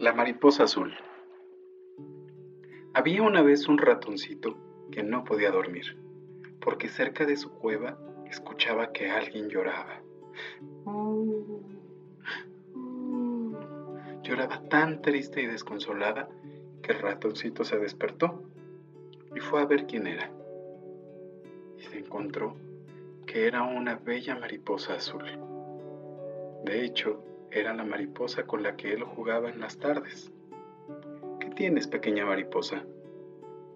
La mariposa azul. Había una vez un ratoncito que no podía dormir, porque cerca de su cueva escuchaba que alguien lloraba. Lloraba tan triste y desconsolada que el ratoncito se despertó y fue a ver quién era. Y se encontró que era una bella mariposa azul. De hecho, era la mariposa con la que él jugaba en las tardes. ¿Qué tienes, pequeña mariposa?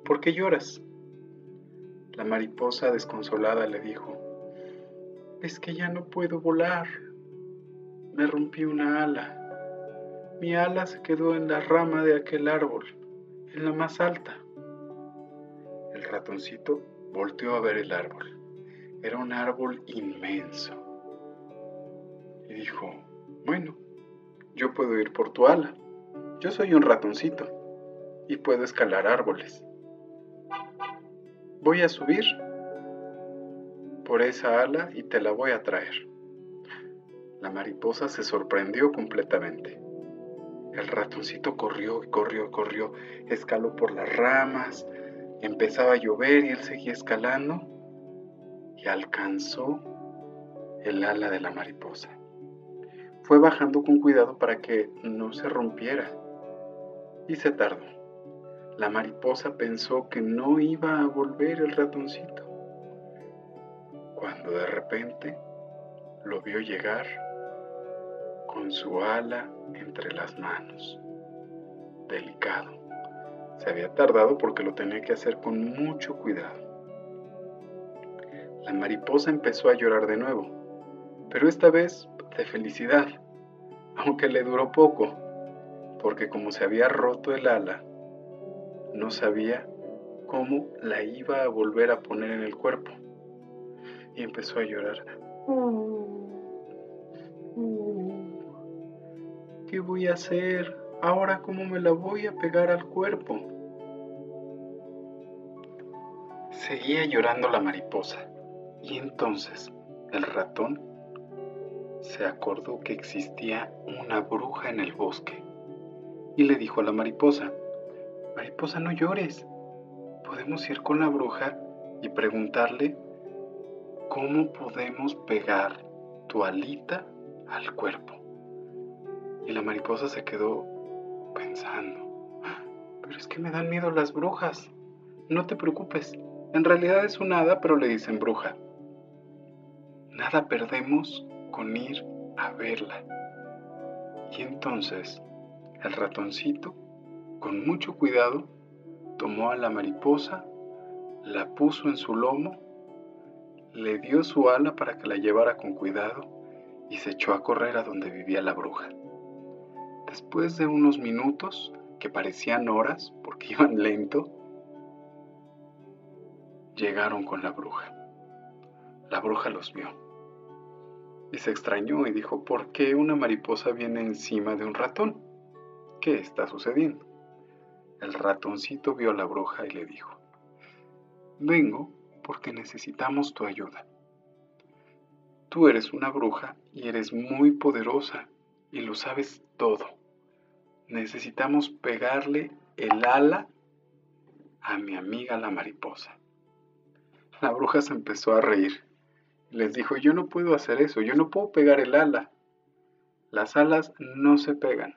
¿Por qué lloras? La mariposa desconsolada le dijo, es que ya no puedo volar. Me rompí una ala. Mi ala se quedó en la rama de aquel árbol, en la más alta. El ratoncito volteó a ver el árbol. Era un árbol inmenso. Y dijo, bueno, yo puedo ir por tu ala. Yo soy un ratoncito y puedo escalar árboles. Voy a subir por esa ala y te la voy a traer. La mariposa se sorprendió completamente. El ratoncito corrió y corrió corrió, escaló por las ramas, empezaba a llover y él seguía escalando y alcanzó el ala de la mariposa. Fue bajando con cuidado para que no se rompiera. Y se tardó. La mariposa pensó que no iba a volver el ratoncito. Cuando de repente lo vio llegar con su ala entre las manos. Delicado. Se había tardado porque lo tenía que hacer con mucho cuidado. La mariposa empezó a llorar de nuevo, pero esta vez de felicidad, aunque le duró poco, porque como se había roto el ala, no sabía cómo la iba a volver a poner en el cuerpo. Y empezó a llorar. ¿Qué voy a hacer? Ahora cómo me la voy a pegar al cuerpo. Seguía llorando la mariposa y entonces el ratón se acordó que existía una bruja en el bosque y le dijo a la mariposa, Mariposa, no llores. Podemos ir con la bruja y preguntarle cómo podemos pegar tu alita al cuerpo. Y la mariposa se quedó pensando, pero es que me dan miedo las brujas. No te preocupes, en realidad es una hada, pero le dicen bruja. Nada perdemos con ir a verla. Y entonces el ratoncito, con mucho cuidado, tomó a la mariposa, la puso en su lomo, le dio su ala para que la llevara con cuidado y se echó a correr a donde vivía la bruja. Después de unos minutos, que parecían horas porque iban lento, llegaron con la bruja. La bruja los vio y se extrañó y dijo, ¿por qué una mariposa viene encima de un ratón? ¿Qué está sucediendo? El ratoncito vio a la bruja y le dijo, vengo porque necesitamos tu ayuda. Tú eres una bruja y eres muy poderosa y lo sabes todo. Necesitamos pegarle el ala a mi amiga la mariposa. La bruja se empezó a reír les dijo, yo no puedo hacer eso, yo no puedo pegar el ala. Las alas no se pegan,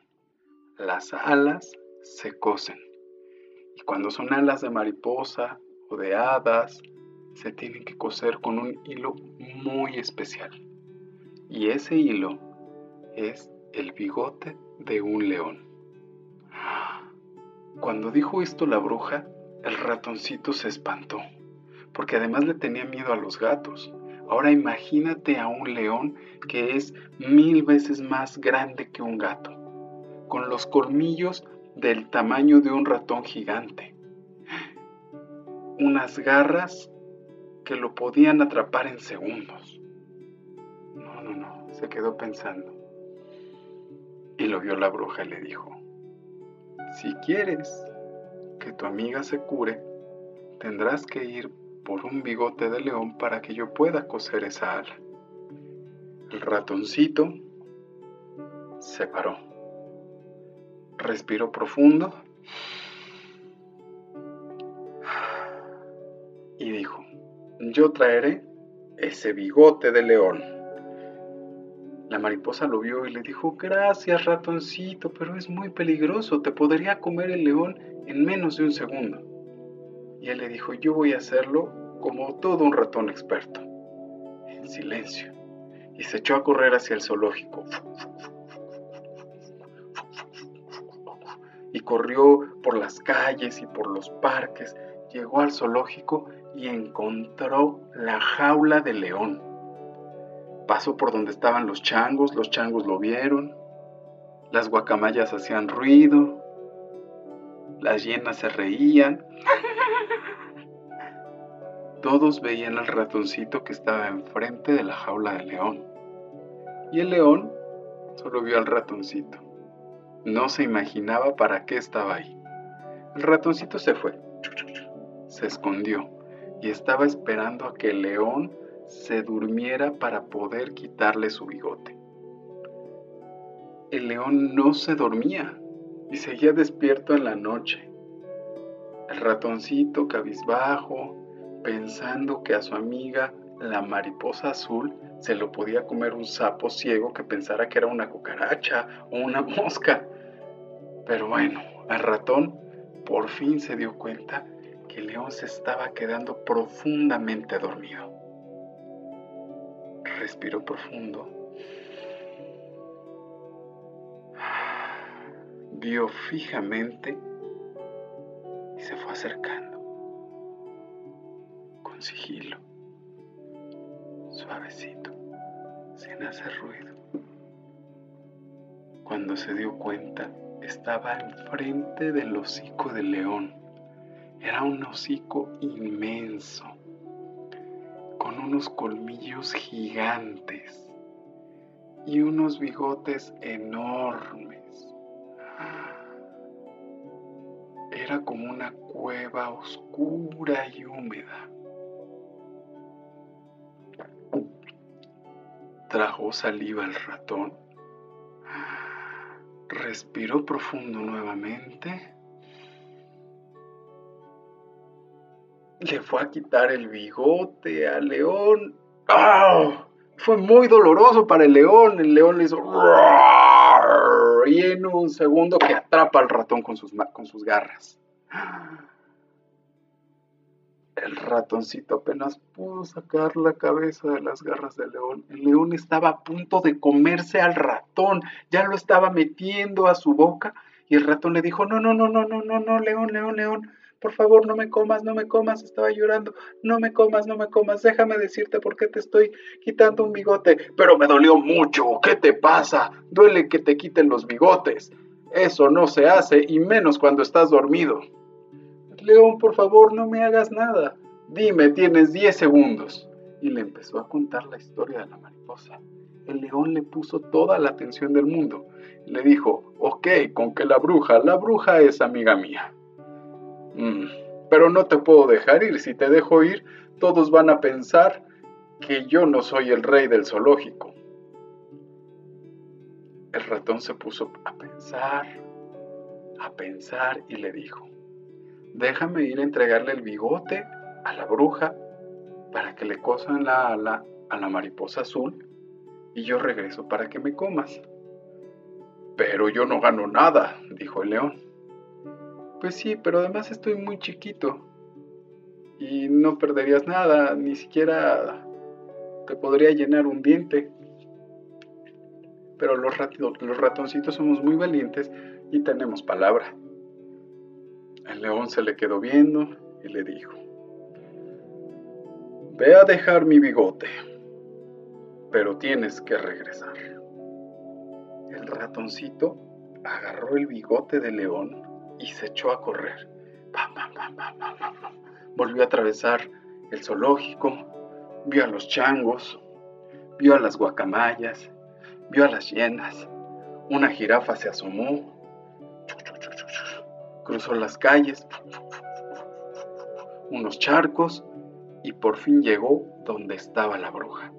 las alas se cosen. Y cuando son alas de mariposa o de hadas, se tienen que coser con un hilo muy especial. Y ese hilo es el bigote de un león. Cuando dijo esto la bruja, el ratoncito se espantó, porque además le tenía miedo a los gatos. Ahora imagínate a un león que es mil veces más grande que un gato, con los colmillos del tamaño de un ratón gigante, unas garras que lo podían atrapar en segundos. No, no, no, se quedó pensando. Y lo vio la bruja y le dijo, si quieres que tu amiga se cure, tendrás que ir por un bigote de león para que yo pueda coser esa ala. El ratoncito se paró respiró profundo y dijo, yo traeré ese bigote de león. La mariposa lo vio y le dijo, gracias ratoncito, pero es muy peligroso, te podría comer el león en menos de un segundo. Y él le dijo, yo voy a hacerlo como todo un ratón experto, en silencio. Y se echó a correr hacia el zoológico. Y corrió por las calles y por los parques, llegó al zoológico y encontró la jaula del león. Pasó por donde estaban los changos, los changos lo vieron, las guacamayas hacían ruido, las hienas se reían. Todos veían al ratoncito que estaba enfrente de la jaula del león. Y el león solo vio al ratoncito. No se imaginaba para qué estaba ahí. El ratoncito se fue, se escondió y estaba esperando a que el león se durmiera para poder quitarle su bigote. El león no se dormía y seguía despierto en la noche. El ratoncito cabizbajo, pensando que a su amiga la mariposa azul se lo podía comer un sapo ciego que pensara que era una cucaracha o una mosca. Pero bueno, el ratón por fin se dio cuenta el león se estaba quedando profundamente dormido. Respiró profundo. Vio fijamente y se fue acercando. Con sigilo. Suavecito. Sin hacer ruido. Cuando se dio cuenta, estaba enfrente del hocico del león era un hocico inmenso, con unos colmillos gigantes y unos bigotes enormes. Era como una cueva oscura y húmeda. Trajo saliva el ratón, respiró profundo nuevamente le fue a quitar el bigote al león. ¡Ah! Fue muy doloroso para el león. El león le hizo... En un segundo que atrapa al ratón con sus, con sus garras. El ratoncito apenas pudo sacar la cabeza de las garras del león. El león estaba a punto de comerse al ratón. Ya lo estaba metiendo a su boca. Y el ratón le dijo, no, no, no, no, no, no, no, león, león, león por favor, no me comas, no me comas, estaba llorando, no me comas, no me comas, déjame decirte por qué te estoy quitando un bigote. Pero me dolió mucho, ¿qué te pasa? Duele que te quiten los bigotes. Eso no se hace y menos cuando estás dormido. León, por favor, no me hagas nada. Dime, tienes 10 segundos. Y le empezó a contar la historia de la mariposa. El león le puso toda la atención del mundo. Le dijo, ok, con que la bruja, la bruja es amiga mía. Mm, pero no te puedo dejar ir. Si te dejo ir, todos van a pensar que yo no soy el rey del zoológico. El ratón se puso a pensar, a pensar y le dijo, déjame ir a entregarle el bigote a la bruja para que le cosan la ala a la mariposa azul y yo regreso para que me comas. Pero yo no gano nada, dijo el león. Pues sí, pero además estoy muy chiquito. Y no perderías nada, ni siquiera te podría llenar un diente. Pero los, los ratoncitos somos muy valientes y tenemos palabra. El león se le quedó viendo y le dijo, ve a dejar mi bigote, pero tienes que regresar. El ratoncito agarró el bigote del león y se echó a correr. Volvió a atravesar el zoológico, vio a los changos, vio a las guacamayas, vio a las hienas. Una jirafa se asomó, cruzó las calles, unos charcos y por fin llegó donde estaba la bruja.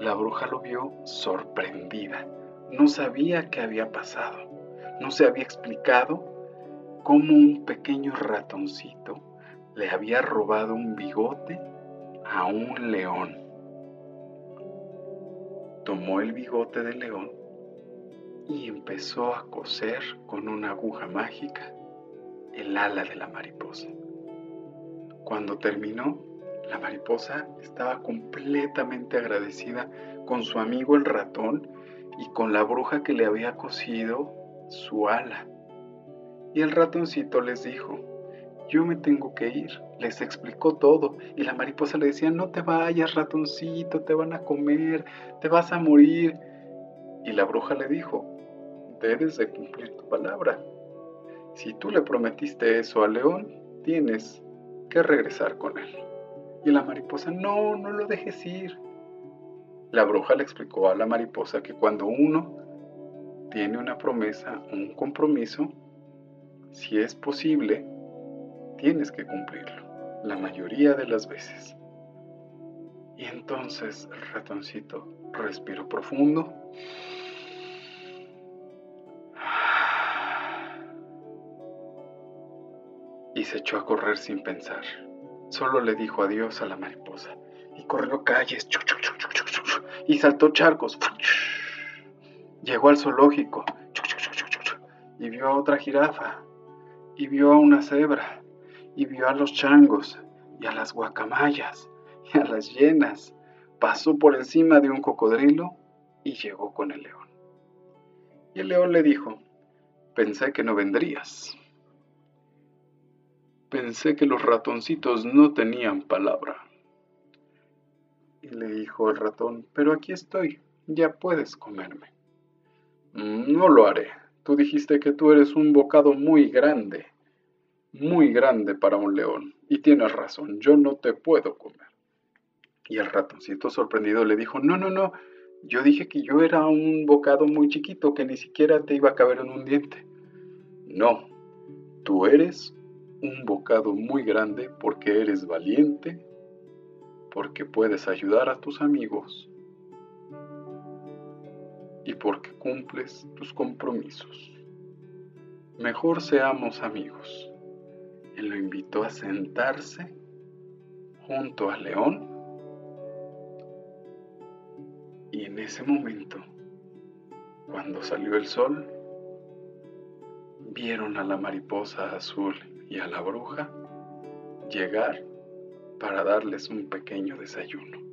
La bruja lo vio sorprendida, no sabía qué había pasado no se había explicado cómo un pequeño ratoncito le había robado un bigote a un león. Tomó el bigote del león y empezó a coser con una aguja mágica el ala de la mariposa. Cuando terminó, la mariposa estaba completamente agradecida con su amigo el ratón y con la bruja que le había cosido su ala. Y el ratoncito les dijo, yo me tengo que ir. Les explicó todo y la mariposa le decía, no te vayas ratoncito, te van a comer, te vas a morir. Y la bruja le dijo, debes de cumplir tu palabra. Si tú le prometiste eso al león, tienes que regresar con él. Y la mariposa, no, no lo dejes ir. La bruja le explicó a la mariposa que cuando uno tiene una promesa, un compromiso, si es posible, tienes que cumplirlo, la mayoría de las veces. Y entonces el ratoncito respiró profundo. Y se echó a correr sin pensar. Solo le dijo adiós a la mariposa. Y corrió calles. Y saltó charcos. Llegó al zoológico. Y vio a otra jirafa. Y vio a una cebra. Y vio a los changos. Y a las guacamayas. Y a las hienas. Pasó por encima de un cocodrilo. Y llegó con el león. Y el león le dijo, pensé que no vendrías. Pensé que los ratoncitos no tenían palabra. Y le dijo el ratón, pero aquí estoy, ya puedes comerme. No lo haré. Tú dijiste que tú eres un bocado muy grande, muy grande para un león. Y tienes razón, yo no te puedo comer. Y el ratoncito sorprendido le dijo, no, no, no, yo dije que yo era un bocado muy chiquito, que ni siquiera te iba a caber en un diente. No, tú eres un bocado muy grande porque eres valiente, porque puedes ayudar a tus amigos y porque cumples tus compromisos. Mejor seamos amigos. Él lo invitó a sentarse junto al león y en ese momento, cuando salió el sol, vieron a la mariposa azul y a la bruja llegar para darles un pequeño desayuno.